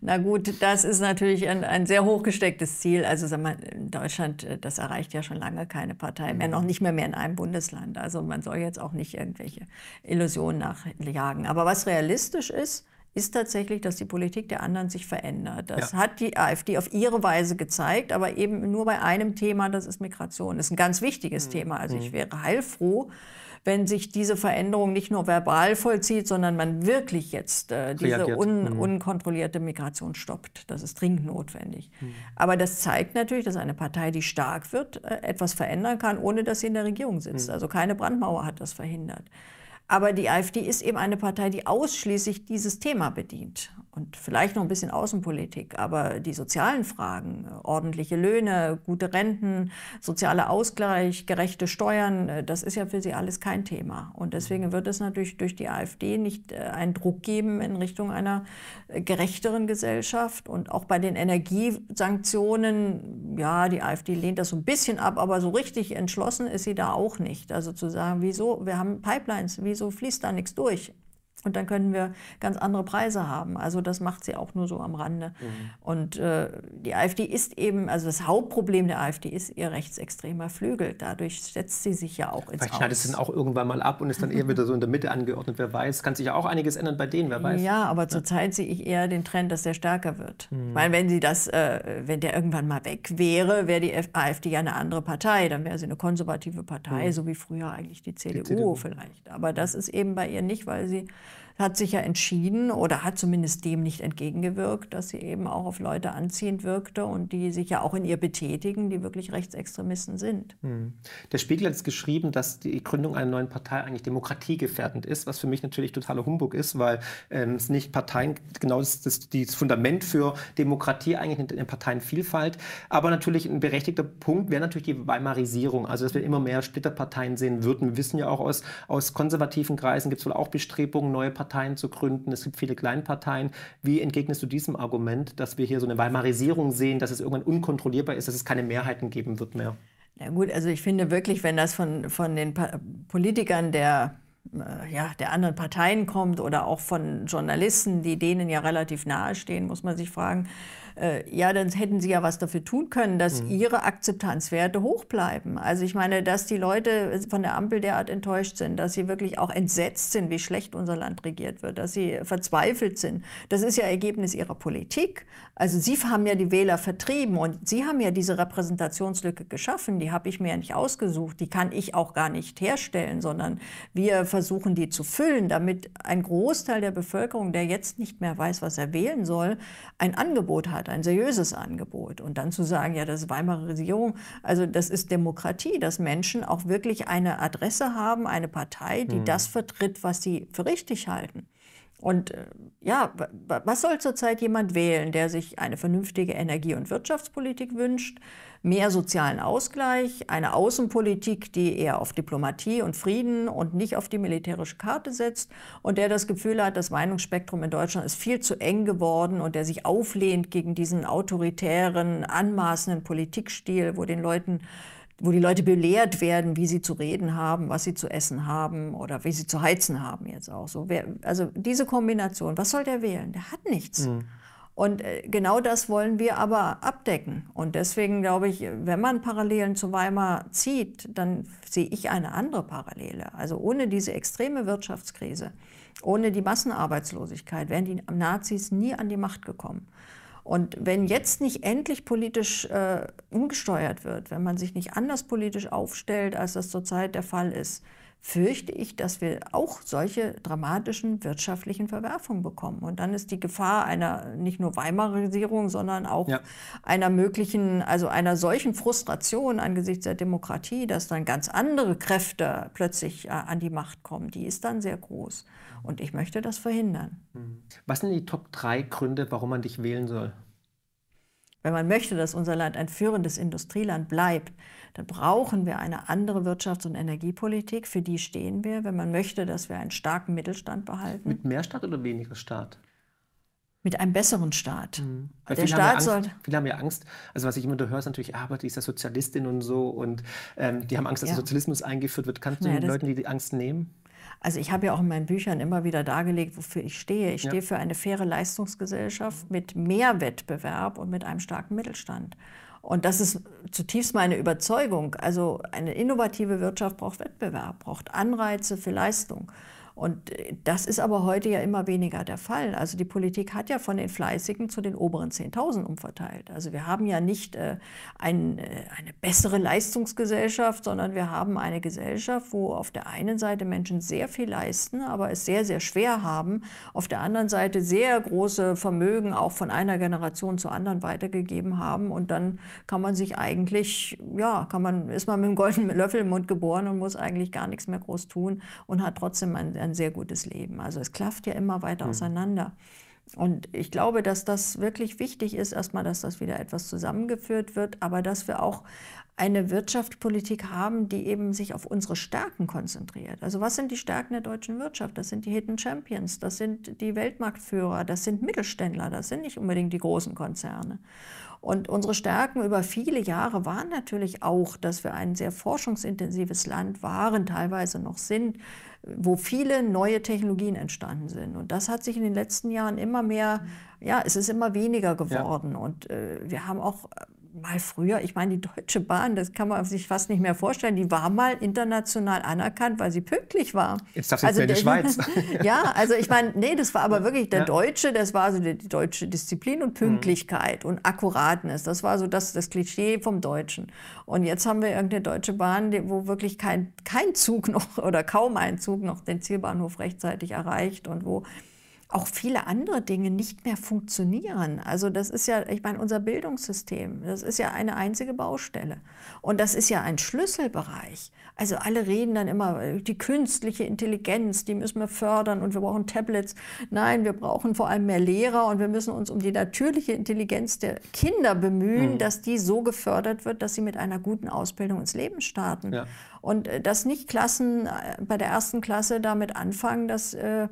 Na gut, das ist natürlich ein, ein sehr hochgestecktes Ziel. Also sag mal, in Deutschland, äh, das erreicht ja schon lange keine Partei mehr, noch nicht mehr mehr in einem Bundesland. Also man soll jetzt auch nicht irgendwelche Illusionen nachjagen. Aber was realistisch ist, ist tatsächlich, dass die Politik der anderen sich verändert. Das ja. hat die AfD auf ihre Weise gezeigt, aber eben nur bei einem Thema, das ist Migration. Das ist ein ganz wichtiges mhm. Thema. Also ich mhm. wäre heilfroh, wenn sich diese Veränderung nicht nur verbal vollzieht, sondern man wirklich jetzt äh, diese un, mhm. unkontrollierte Migration stoppt. Das ist dringend notwendig. Mhm. Aber das zeigt natürlich, dass eine Partei, die stark wird, äh, etwas verändern kann, ohne dass sie in der Regierung sitzt. Mhm. Also keine Brandmauer hat das verhindert. Aber die AfD ist eben eine Partei, die ausschließlich dieses Thema bedient und vielleicht noch ein bisschen Außenpolitik, aber die sozialen Fragen, ordentliche Löhne, gute Renten, sozialer Ausgleich, gerechte Steuern, äh, das ist ja für sie alles kein Thema. Und deswegen wird es natürlich durch die AfD nicht äh, einen Druck geben in Richtung einer äh, gerechteren Gesellschaft. Und auch bei den Energiesanktionen, ja, die AfD lehnt das so ein bisschen ab, aber so richtig entschlossen ist sie da auch nicht. Also zu sagen, wieso, wir haben Pipelines, wieso fließt da nichts durch? Und dann können wir ganz andere Preise haben. Also das macht sie auch nur so am Rande. Mhm. Und äh, die AfD ist eben, also das Hauptproblem der AfD ist ihr rechtsextremer Flügel. Dadurch setzt sie sich ja auch ins Vielleicht schneidet es dann auch irgendwann mal ab und ist dann eher wieder so in der Mitte angeordnet. Wer weiß, kann sich ja auch einiges ändern bei denen, wer weiß. Ja, aber ja. zurzeit sehe ich eher den Trend, dass der stärker wird. Mhm. Weil wenn sie das, äh, wenn der irgendwann mal weg wäre, wäre die AfD ja eine andere Partei. Dann wäre sie eine konservative Partei, mhm. so wie früher eigentlich die CDU, die CDU vielleicht. Aber das ist eben bei ihr nicht, weil sie hat sich ja entschieden oder hat zumindest dem nicht entgegengewirkt, dass sie eben auch auf Leute anziehend wirkte und die sich ja auch in ihr betätigen, die wirklich Rechtsextremisten sind. Hm. Der Spiegel hat es geschrieben, dass die Gründung einer neuen Partei eigentlich demokratiegefährdend ist, was für mich natürlich totaler Humbug ist, weil ähm, es nicht Parteien, genau das, das, das Fundament für Demokratie eigentlich in Parteienvielfalt. Aber natürlich ein berechtigter Punkt wäre natürlich die Weimarisierung, also dass wir immer mehr Splitterparteien sehen würden. Wir wissen ja auch aus, aus konservativen Kreisen gibt es wohl auch Bestrebungen, neue Parteien Parteien zu gründen. Es gibt viele Kleinparteien. Wie entgegnest du diesem Argument, dass wir hier so eine Weimarisierung sehen, dass es irgendwann unkontrollierbar ist, dass es keine Mehrheiten geben wird mehr? Ja gut, also ich finde wirklich, wenn das von, von den pa Politikern der äh, ja, der anderen Parteien kommt oder auch von Journalisten, die denen ja relativ nahe stehen, muss man sich fragen, äh, ja, dann hätten sie ja was dafür tun können, dass mhm. ihre Akzeptanzwerte hoch bleiben. Also ich meine, dass die Leute von der Ampel derart enttäuscht sind, dass sie wirklich auch entsetzt sind, wie schlecht unser Land regiert wird, dass sie verzweifelt sind, das ist ja Ergebnis ihrer Politik. Also sie haben ja die Wähler vertrieben und sie haben ja diese Repräsentationslücke geschaffen, die habe ich mir ja nicht ausgesucht, die kann ich auch gar nicht herstellen, sondern wir versuchen die zu füllen, damit ein Großteil der Bevölkerung, der jetzt nicht mehr weiß, was er wählen soll, ein Angebot hat ein seriöses Angebot. Und dann zu sagen, ja, das ist Weimarer Regierung, also das ist Demokratie, dass Menschen auch wirklich eine Adresse haben, eine Partei, die mhm. das vertritt, was sie für richtig halten. Und äh, ja, was soll zurzeit jemand wählen, der sich eine vernünftige Energie- und Wirtschaftspolitik wünscht, mehr sozialen Ausgleich, eine Außenpolitik, die eher auf Diplomatie und Frieden und nicht auf die militärische Karte setzt und der das Gefühl hat, das Meinungsspektrum in Deutschland ist viel zu eng geworden und der sich auflehnt gegen diesen autoritären, anmaßenden Politikstil, wo den Leuten wo die Leute belehrt werden, wie sie zu reden haben, was sie zu essen haben oder wie sie zu heizen haben jetzt auch so. Also diese Kombination, was soll der wählen? Der hat nichts. Mhm. Und äh, genau das wollen wir aber abdecken. Und deswegen glaube ich, wenn man Parallelen zu Weimar zieht, dann sehe ich eine andere Parallele. Also ohne diese extreme Wirtschaftskrise, ohne die Massenarbeitslosigkeit wären die Nazis nie an die Macht gekommen. Und wenn jetzt nicht endlich politisch äh, umgesteuert wird, wenn man sich nicht anders politisch aufstellt, als das zurzeit der Fall ist, fürchte ich, dass wir auch solche dramatischen wirtschaftlichen Verwerfungen bekommen. Und dann ist die Gefahr einer nicht nur Weimarisierung, sondern auch ja. einer möglichen, also einer solchen Frustration angesichts der Demokratie, dass dann ganz andere Kräfte plötzlich äh, an die Macht kommen, die ist dann sehr groß. Und ich möchte das verhindern. Hm. Was sind die Top 3 Gründe, warum man dich wählen soll? Wenn man möchte, dass unser Land ein führendes Industrieland bleibt, dann brauchen wir eine andere Wirtschafts- und Energiepolitik. Für die stehen wir, wenn man möchte, dass wir einen starken Mittelstand behalten. Mit mehr Staat oder weniger Staat? mit einem besseren Staat. Mhm. Der viele Staat haben ja Angst, soll. Viele haben ja Angst. Also was ich immer höre, ist natürlich, ah, aber die ist ja Sozialistin und so und ähm, die haben Angst, dass ja. der Sozialismus eingeführt wird. Kannst du naja, den Leuten die, die Angst nehmen? Also ich habe ja auch in meinen Büchern immer wieder dargelegt, wofür ich stehe. Ich ja. stehe für eine faire Leistungsgesellschaft mit mehr Wettbewerb und mit einem starken Mittelstand. Und das ist zutiefst meine Überzeugung. Also eine innovative Wirtschaft braucht Wettbewerb, braucht Anreize für Leistung. Und äh, das ist aber heute ja immer weniger der Fall. Also die Politik hat ja von den Fleißigen zu den oberen 10.000 umverteilt. Also wir haben ja nicht äh, ein, äh, eine bessere Leistungsgesellschaft, sondern wir haben eine Gesellschaft, wo auf der einen Seite Menschen sehr viel leisten, aber es sehr, sehr schwer haben. Auf der anderen Seite sehr große Vermögen auch von einer Generation zur anderen weitergegeben haben. Und dann kann man sich eigentlich, ja, kann man, ist man mit einem goldenen Löffel im Mund geboren und muss eigentlich gar nichts mehr groß tun und hat trotzdem ein, ein ein sehr gutes Leben. Also es klafft ja immer weiter mhm. auseinander. Und ich glaube, dass das wirklich wichtig ist, erstmal, dass das wieder etwas zusammengeführt wird, aber dass wir auch eine Wirtschaftspolitik haben, die eben sich auf unsere Stärken konzentriert. Also was sind die Stärken der deutschen Wirtschaft? Das sind die Hidden Champions, das sind die Weltmarktführer, das sind Mittelständler, das sind nicht unbedingt die großen Konzerne. Und unsere Stärken über viele Jahre waren natürlich auch, dass wir ein sehr forschungsintensives Land waren, teilweise noch sind, wo viele neue Technologien entstanden sind. Und das hat sich in den letzten Jahren immer mehr, ja, es ist immer weniger geworden. Ja. Und äh, wir haben auch mal früher, ich meine, die Deutsche Bahn, das kann man sich fast nicht mehr vorstellen, die war mal international anerkannt, weil sie pünktlich war. Jetzt darfst du also in die Schweiz. [LAUGHS] ja, also ich meine, nee, das war aber wirklich der ja. Deutsche, das war so die, die deutsche Disziplin und Pünktlichkeit mhm. und Akkuratness. Das war so das, das Klischee vom Deutschen. Und jetzt haben wir irgendeine Deutsche Bahn, wo wirklich kein, kein Zug noch [LAUGHS] oder kaum ein Zug noch den Zielbahnhof rechtzeitig erreicht und wo auch viele andere Dinge nicht mehr funktionieren. Also das ist ja, ich meine, unser Bildungssystem, das ist ja eine einzige Baustelle. Und das ist ja ein Schlüsselbereich. Also alle reden dann immer, die künstliche Intelligenz, die müssen wir fördern und wir brauchen Tablets. Nein, wir brauchen vor allem mehr Lehrer und wir müssen uns um die natürliche Intelligenz der Kinder bemühen, mhm. dass die so gefördert wird, dass sie mit einer guten Ausbildung ins Leben starten. Ja. Und äh, dass nicht Klassen äh, bei der ersten Klasse damit anfangen, dass äh,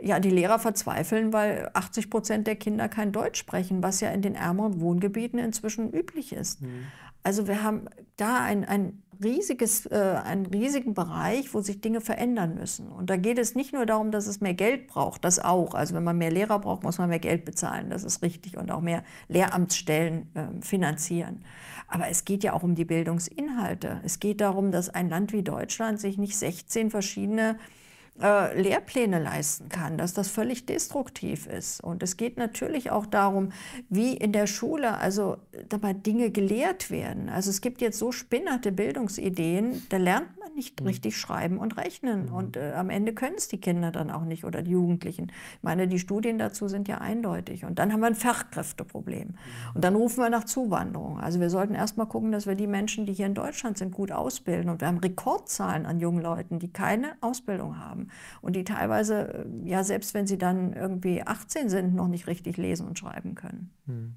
ja, die Lehrer verzweifeln, weil 80 Prozent der Kinder kein Deutsch sprechen, was ja in den ärmeren Wohngebieten inzwischen üblich ist. Mhm. Also wir haben da ein, ein riesiges, äh, einen riesigen Bereich, wo sich Dinge verändern müssen. Und da geht es nicht nur darum, dass es mehr Geld braucht, das auch. Also wenn man mehr Lehrer braucht, muss man mehr Geld bezahlen, das ist richtig. Und auch mehr Lehramtsstellen äh, finanzieren. Aber es geht ja auch um die Bildungsinhalte. Es geht darum, dass ein Land wie Deutschland sich nicht 16 verschiedene äh, Lehrpläne leisten kann, dass das völlig destruktiv ist. Und es geht natürlich auch darum, wie in der Schule also dabei Dinge gelehrt werden. Also es gibt jetzt so spinnerte Bildungsideen, da lernt man nicht mhm. richtig schreiben und rechnen. Mhm. Und äh, am Ende können es die Kinder dann auch nicht oder die Jugendlichen. Ich meine, die Studien dazu sind ja eindeutig. Und dann haben wir ein Fachkräfteproblem. Mhm. Und dann rufen wir nach Zuwanderung. Also wir sollten erst mal gucken, dass wir die Menschen, die hier in Deutschland sind, gut ausbilden. Und wir haben Rekordzahlen an jungen Leuten, die keine Ausbildung haben und die teilweise, äh, ja, selbst wenn sie dann irgendwie 18 sind, noch nicht richtig lesen und schreiben können. Hm.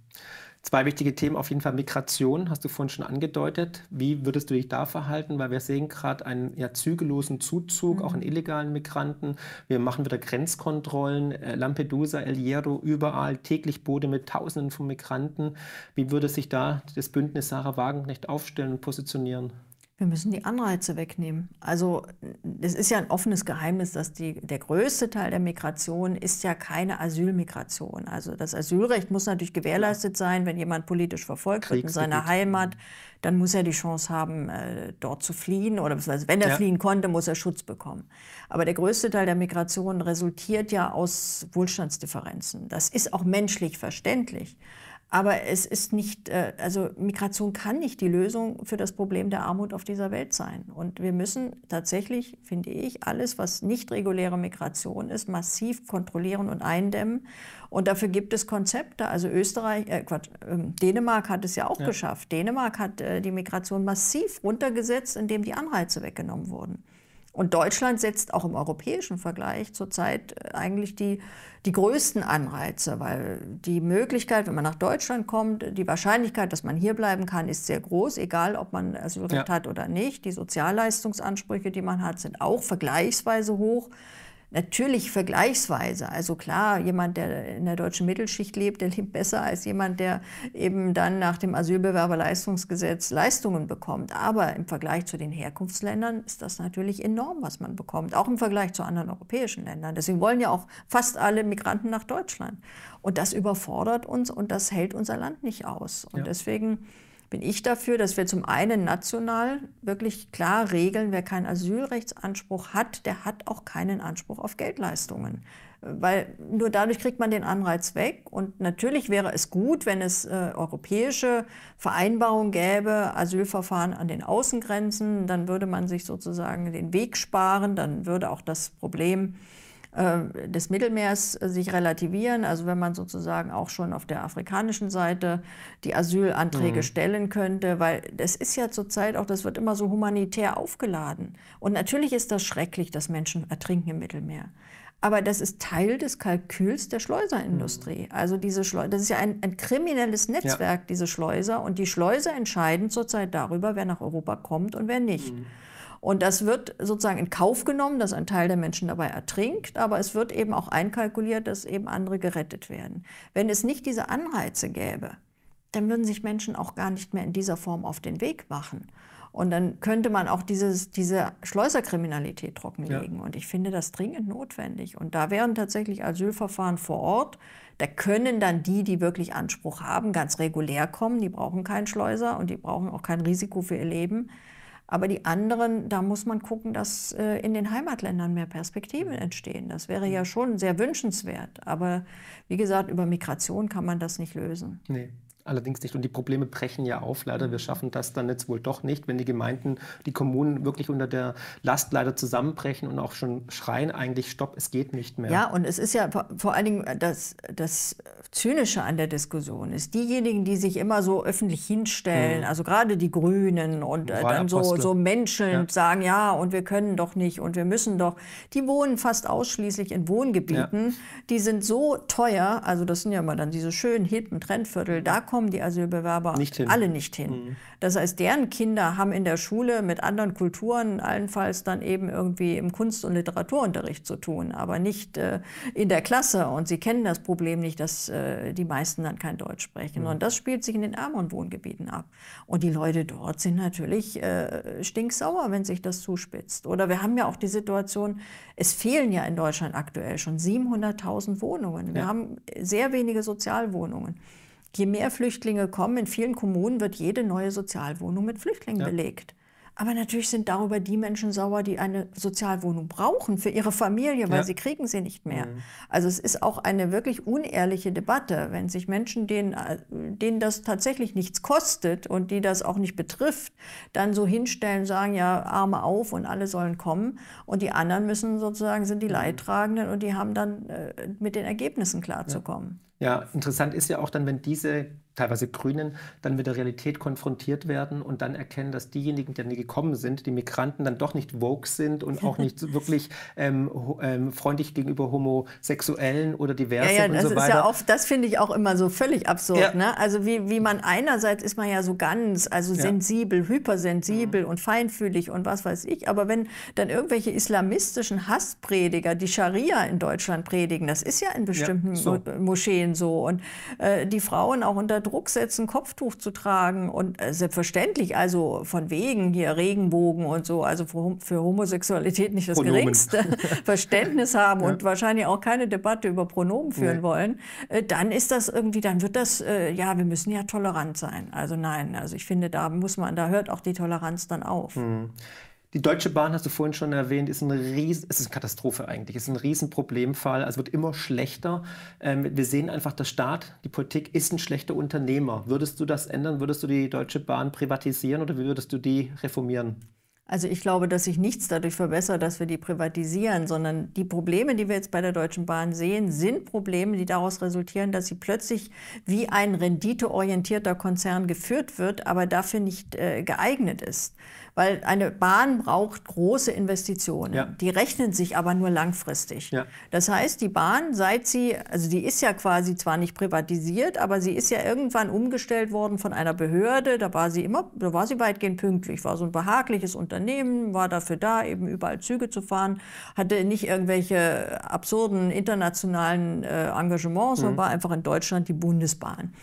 Zwei wichtige Themen auf jeden Fall Migration, hast du vorhin schon angedeutet. Wie würdest du dich da verhalten? Weil wir sehen gerade einen ja, zügellosen Zuzug, mhm. auch an illegalen Migranten. Wir machen wieder Grenzkontrollen, äh, Lampedusa, El Hierro, überall täglich Boote mit Tausenden von Migranten. Wie würde sich da das Bündnis Sarah Wagenknecht aufstellen und positionieren? Wir müssen die Anreize wegnehmen. Also es ist ja ein offenes Geheimnis, dass die, der größte Teil der Migration ist ja keine Asylmigration. Also das Asylrecht muss natürlich gewährleistet sein, wenn jemand politisch verfolgt wird in seiner Heimat, dann muss er die Chance haben, äh, dort zu fliehen oder wenn er ja. fliehen konnte, muss er Schutz bekommen. Aber der größte Teil der Migration resultiert ja aus Wohlstandsdifferenzen. Das ist auch menschlich verständlich. Aber es ist nicht, äh, also Migration kann nicht die Lösung für das Problem der Armut auf dieser Welt sein. Und wir müssen tatsächlich, finde ich, alles, was nicht reguläre Migration ist, massiv kontrollieren und eindämmen. Und dafür gibt es Konzepte. Also Österreich, äh, Quatsch, äh, Dänemark hat es ja auch ja. geschafft. Dänemark hat äh, die Migration massiv runtergesetzt, indem die Anreize weggenommen wurden. Und Deutschland setzt auch im europäischen Vergleich zurzeit äh, eigentlich die, die größten Anreize, weil die Möglichkeit, wenn man nach Deutschland kommt, die Wahrscheinlichkeit, dass man hier bleiben kann, ist sehr groß, egal ob man Asylrecht ja. hat oder nicht. Die Sozialleistungsansprüche, die man hat, sind auch vergleichsweise hoch. Natürlich vergleichsweise. Also klar, jemand, der in der deutschen Mittelschicht lebt, der lebt besser als jemand, der eben dann nach dem Asylbewerberleistungsgesetz Leistungen bekommt. Aber im Vergleich zu den Herkunftsländern ist das natürlich enorm, was man bekommt. Auch im Vergleich zu anderen europäischen Ländern. Deswegen wollen ja auch fast alle Migranten nach Deutschland. Und das überfordert uns und das hält unser Land nicht aus. Und ja. deswegen bin ich dafür, dass wir zum einen national wirklich klar regeln, wer keinen Asylrechtsanspruch hat, der hat auch keinen Anspruch auf Geldleistungen. Weil nur dadurch kriegt man den Anreiz weg. Und natürlich wäre es gut, wenn es äh, europäische Vereinbarungen gäbe, Asylverfahren an den Außengrenzen. Dann würde man sich sozusagen den Weg sparen. Dann würde auch das Problem äh, des Mittelmeers äh, sich relativieren. Also wenn man sozusagen auch schon auf der afrikanischen Seite die Asylanträge mhm. stellen könnte, weil das ist ja zurzeit auch, das wird immer so humanitär aufgeladen. Und natürlich ist das schrecklich, dass Menschen ertrinken im Mittelmeer. Aber das ist Teil des Kalküls der Schleuserindustrie. Mhm. Also diese Schleuser, das ist ja ein, ein kriminelles Netzwerk, ja. diese Schleuser. Und die Schleuser entscheiden zurzeit darüber, wer nach Europa kommt und wer nicht. Mhm. Und das wird sozusagen in Kauf genommen, dass ein Teil der Menschen dabei ertrinkt, aber es wird eben auch einkalkuliert, dass eben andere gerettet werden. Wenn es nicht diese Anreize gäbe, dann würden sich Menschen auch gar nicht mehr in dieser Form auf den Weg machen. Und dann könnte man auch dieses, diese Schleuserkriminalität trockenlegen. Ja. Und ich finde das dringend notwendig. Und da wären tatsächlich Asylverfahren vor Ort. Da können dann die, die wirklich Anspruch haben, ganz regulär kommen. Die brauchen keinen Schleuser und die brauchen auch kein Risiko für ihr Leben. Aber die anderen, da muss man gucken, dass äh, in den Heimatländern mehr Perspektiven entstehen. Das wäre ja schon sehr wünschenswert. Aber wie gesagt, über Migration kann man das nicht lösen. Nee. Allerdings nicht. Und die Probleme brechen ja auf. Leider, wir schaffen das dann jetzt wohl doch nicht, wenn die Gemeinden, die Kommunen wirklich unter der Last leider zusammenbrechen und auch schon schreien, eigentlich Stopp, es geht nicht mehr. Ja, und es ist ja vor allen Dingen das, das Zynische an der Diskussion ist, diejenigen, die sich immer so öffentlich hinstellen, mhm. also gerade die Grünen und äh, dann so, so menschelnd ja. sagen, ja, und wir können doch nicht und wir müssen doch, die wohnen fast ausschließlich in Wohngebieten, ja. die sind so teuer, also das sind ja immer dann diese schönen hippen Trendviertel, da kommen die Asylbewerber nicht alle nicht hin. Mhm. Das heißt, deren Kinder haben in der Schule mit anderen Kulturen allenfalls dann eben irgendwie im Kunst- und Literaturunterricht zu tun, aber nicht äh, in der Klasse. Und sie kennen das Problem nicht, dass äh, die meisten dann kein Deutsch sprechen. Mhm. Und das spielt sich in den ärmeren Wohngebieten ab. Und die Leute dort sind natürlich äh, stinksauer, wenn sich das zuspitzt. Oder wir haben ja auch die Situation, es fehlen ja in Deutschland aktuell schon 700.000 Wohnungen. Wir ja. haben sehr wenige Sozialwohnungen. Je mehr Flüchtlinge kommen, in vielen Kommunen wird jede neue Sozialwohnung mit Flüchtlingen ja. belegt. Aber natürlich sind darüber die Menschen sauer, die eine Sozialwohnung brauchen für ihre Familie, weil ja. sie kriegen sie nicht mehr. Mhm. Also es ist auch eine wirklich unehrliche Debatte, wenn sich Menschen, denen, denen das tatsächlich nichts kostet und die das auch nicht betrifft, dann so hinstellen, sagen ja Arme auf und alle sollen kommen und die anderen müssen sozusagen sind die mhm. Leidtragenden und die haben dann äh, mit den Ergebnissen klarzukommen. Ja. Ja, interessant ist ja auch dann, wenn diese teilweise Grünen dann mit der Realität konfrontiert werden und dann erkennen, dass diejenigen, die dann gekommen sind, die Migranten dann doch nicht woke sind und auch nicht [LAUGHS] wirklich ähm, ähm, freundlich gegenüber Homosexuellen oder diversen ja, ja, und so weiter. Ja auch, das finde ich auch immer so völlig absurd. Ja. Ne? Also wie, wie man einerseits ist man ja so ganz, also ja. sensibel, hypersensibel mhm. und feinfühlig und was weiß ich, aber wenn dann irgendwelche islamistischen Hassprediger die Scharia in Deutschland predigen, das ist ja in bestimmten so. Moscheen so und äh, die Frauen auch unter Druck setzen, Kopftuch zu tragen. Und äh, selbstverständlich, also von wegen hier Regenbogen und so, also für, für Homosexualität nicht das Pronomen. geringste [LAUGHS] Verständnis haben ja. und wahrscheinlich auch keine Debatte über Pronomen führen nee. wollen, äh, dann ist das irgendwie, dann wird das, äh, ja, wir müssen ja tolerant sein. Also nein, also ich finde, da muss man, da hört auch die Toleranz dann auf. Mhm. Die Deutsche Bahn, hast du vorhin schon erwähnt, ist, ein Ries es ist eine Katastrophe eigentlich. Es ist ein Riesenproblemfall. Es wird immer schlechter. Ähm, wir sehen einfach, der Staat, die Politik ist ein schlechter Unternehmer. Würdest du das ändern? Würdest du die Deutsche Bahn privatisieren oder würdest du die reformieren? Also ich glaube, dass sich nichts dadurch verbessert, dass wir die privatisieren, sondern die Probleme, die wir jetzt bei der Deutschen Bahn sehen, sind Probleme, die daraus resultieren, dass sie plötzlich wie ein renditeorientierter Konzern geführt wird, aber dafür nicht äh, geeignet ist. Weil eine Bahn braucht große Investitionen. Ja. Die rechnen sich aber nur langfristig. Ja. Das heißt, die Bahn, seit sie, also die ist ja quasi zwar nicht privatisiert, aber sie ist ja irgendwann umgestellt worden von einer Behörde. Da war sie immer, da war sie weitgehend pünktlich, war so ein behagliches Unternehmen, war dafür da, eben überall Züge zu fahren, hatte nicht irgendwelche absurden internationalen äh, Engagements, sondern mhm. war einfach in Deutschland die Bundesbahn.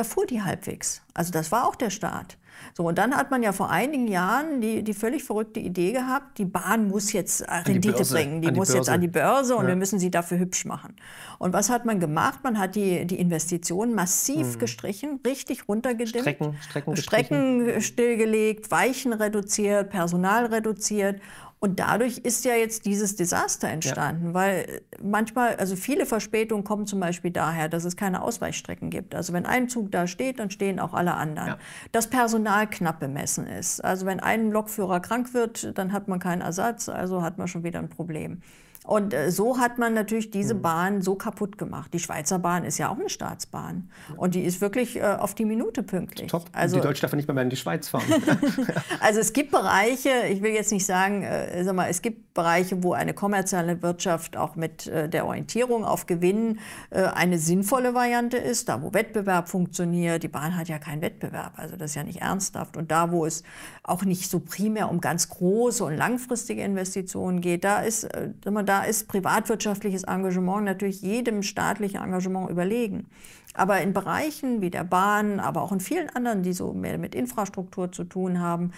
Da fuhr die halbwegs. Also das war auch der Staat. So, und dann hat man ja vor einigen Jahren die, die völlig verrückte Idee gehabt, die Bahn muss jetzt Rendite die bringen, die, die muss Börse. jetzt an die Börse und ja. wir müssen sie dafür hübsch machen. Und was hat man gemacht? Man hat die, die Investitionen massiv mhm. gestrichen, richtig runtergedimmt, Strecken, Strecken, Strecken stillgelegt, Weichen reduziert, Personal reduziert und dadurch ist ja jetzt dieses Desaster entstanden, ja. weil manchmal, also viele Verspätungen kommen zum Beispiel daher, dass es keine Ausweichstrecken gibt. Also wenn ein Zug da steht, dann stehen auch alle anderen. Ja. Das Personal knapp bemessen ist. Also wenn ein Lokführer krank wird, dann hat man keinen Ersatz, also hat man schon wieder ein Problem. Und äh, so hat man natürlich diese mhm. Bahn so kaputt gemacht. Die Schweizer Bahn ist ja auch eine Staatsbahn. Und die ist wirklich äh, auf die Minute pünktlich. Top. Also, die Deutschen dürfen nicht mehr in die Schweiz fahren. [LAUGHS] [LAUGHS] also es gibt Bereiche, ich will jetzt nicht sagen, äh, sag mal, es gibt Bereiche, wo eine kommerzielle Wirtschaft auch mit äh, der Orientierung auf Gewinn äh, eine sinnvolle Variante ist. Da, wo Wettbewerb funktioniert. Die Bahn hat ja keinen Wettbewerb. Also das ist ja nicht ernsthaft. Und da, wo es auch nicht so primär um ganz große und langfristige Investitionen geht, da ist, sag mal, da ist privatwirtschaftliches Engagement natürlich jedem staatlichen Engagement überlegen. Aber in Bereichen wie der Bahn, aber auch in vielen anderen, die so mehr mit Infrastruktur zu tun haben,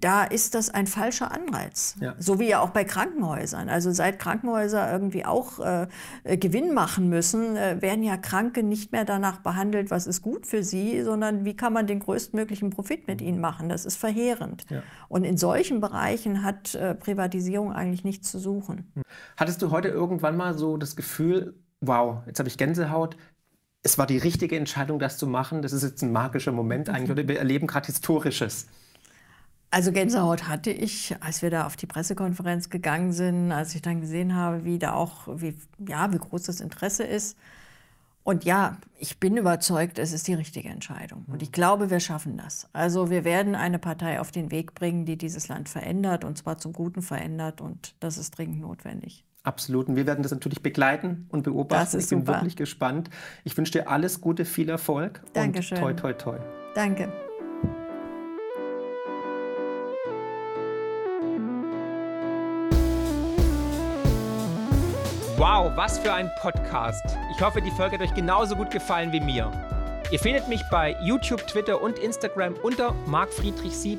da ist das ein falscher Anreiz. Ja. So wie ja auch bei Krankenhäusern. Also seit Krankenhäuser irgendwie auch äh, Gewinn machen müssen, äh, werden ja Kranke nicht mehr danach behandelt, was ist gut für sie, sondern wie kann man den größtmöglichen Profit mit ihnen machen. Das ist verheerend. Ja. Und in solchen Bereichen hat äh, Privatisierung eigentlich nichts zu suchen. Hattest du heute irgendwann mal so das Gefühl, wow, jetzt habe ich Gänsehaut, es war die richtige Entscheidung, das zu machen. Das ist jetzt ein magischer Moment eigentlich. Oder wir erleben gerade Historisches. Also Gänsehaut hatte ich, als wir da auf die Pressekonferenz gegangen sind, als ich dann gesehen habe, wie da auch, wie, ja, wie groß das Interesse ist. Und ja, ich bin überzeugt, es ist die richtige Entscheidung. Und ich glaube, wir schaffen das. Also wir werden eine Partei auf den Weg bringen, die dieses Land verändert, und zwar zum Guten verändert. Und das ist dringend notwendig. Absolut. Und wir werden das natürlich begleiten und beobachten. Das ist ich bin super. wirklich gespannt. Ich wünsche dir alles Gute, viel Erfolg. Dankeschön. Und toi, toi, toi. Danke. Wow, was für ein Podcast. Ich hoffe, die Folge hat euch genauso gut gefallen wie mir. Ihr findet mich bei YouTube, Twitter und Instagram unter markfriedrich7.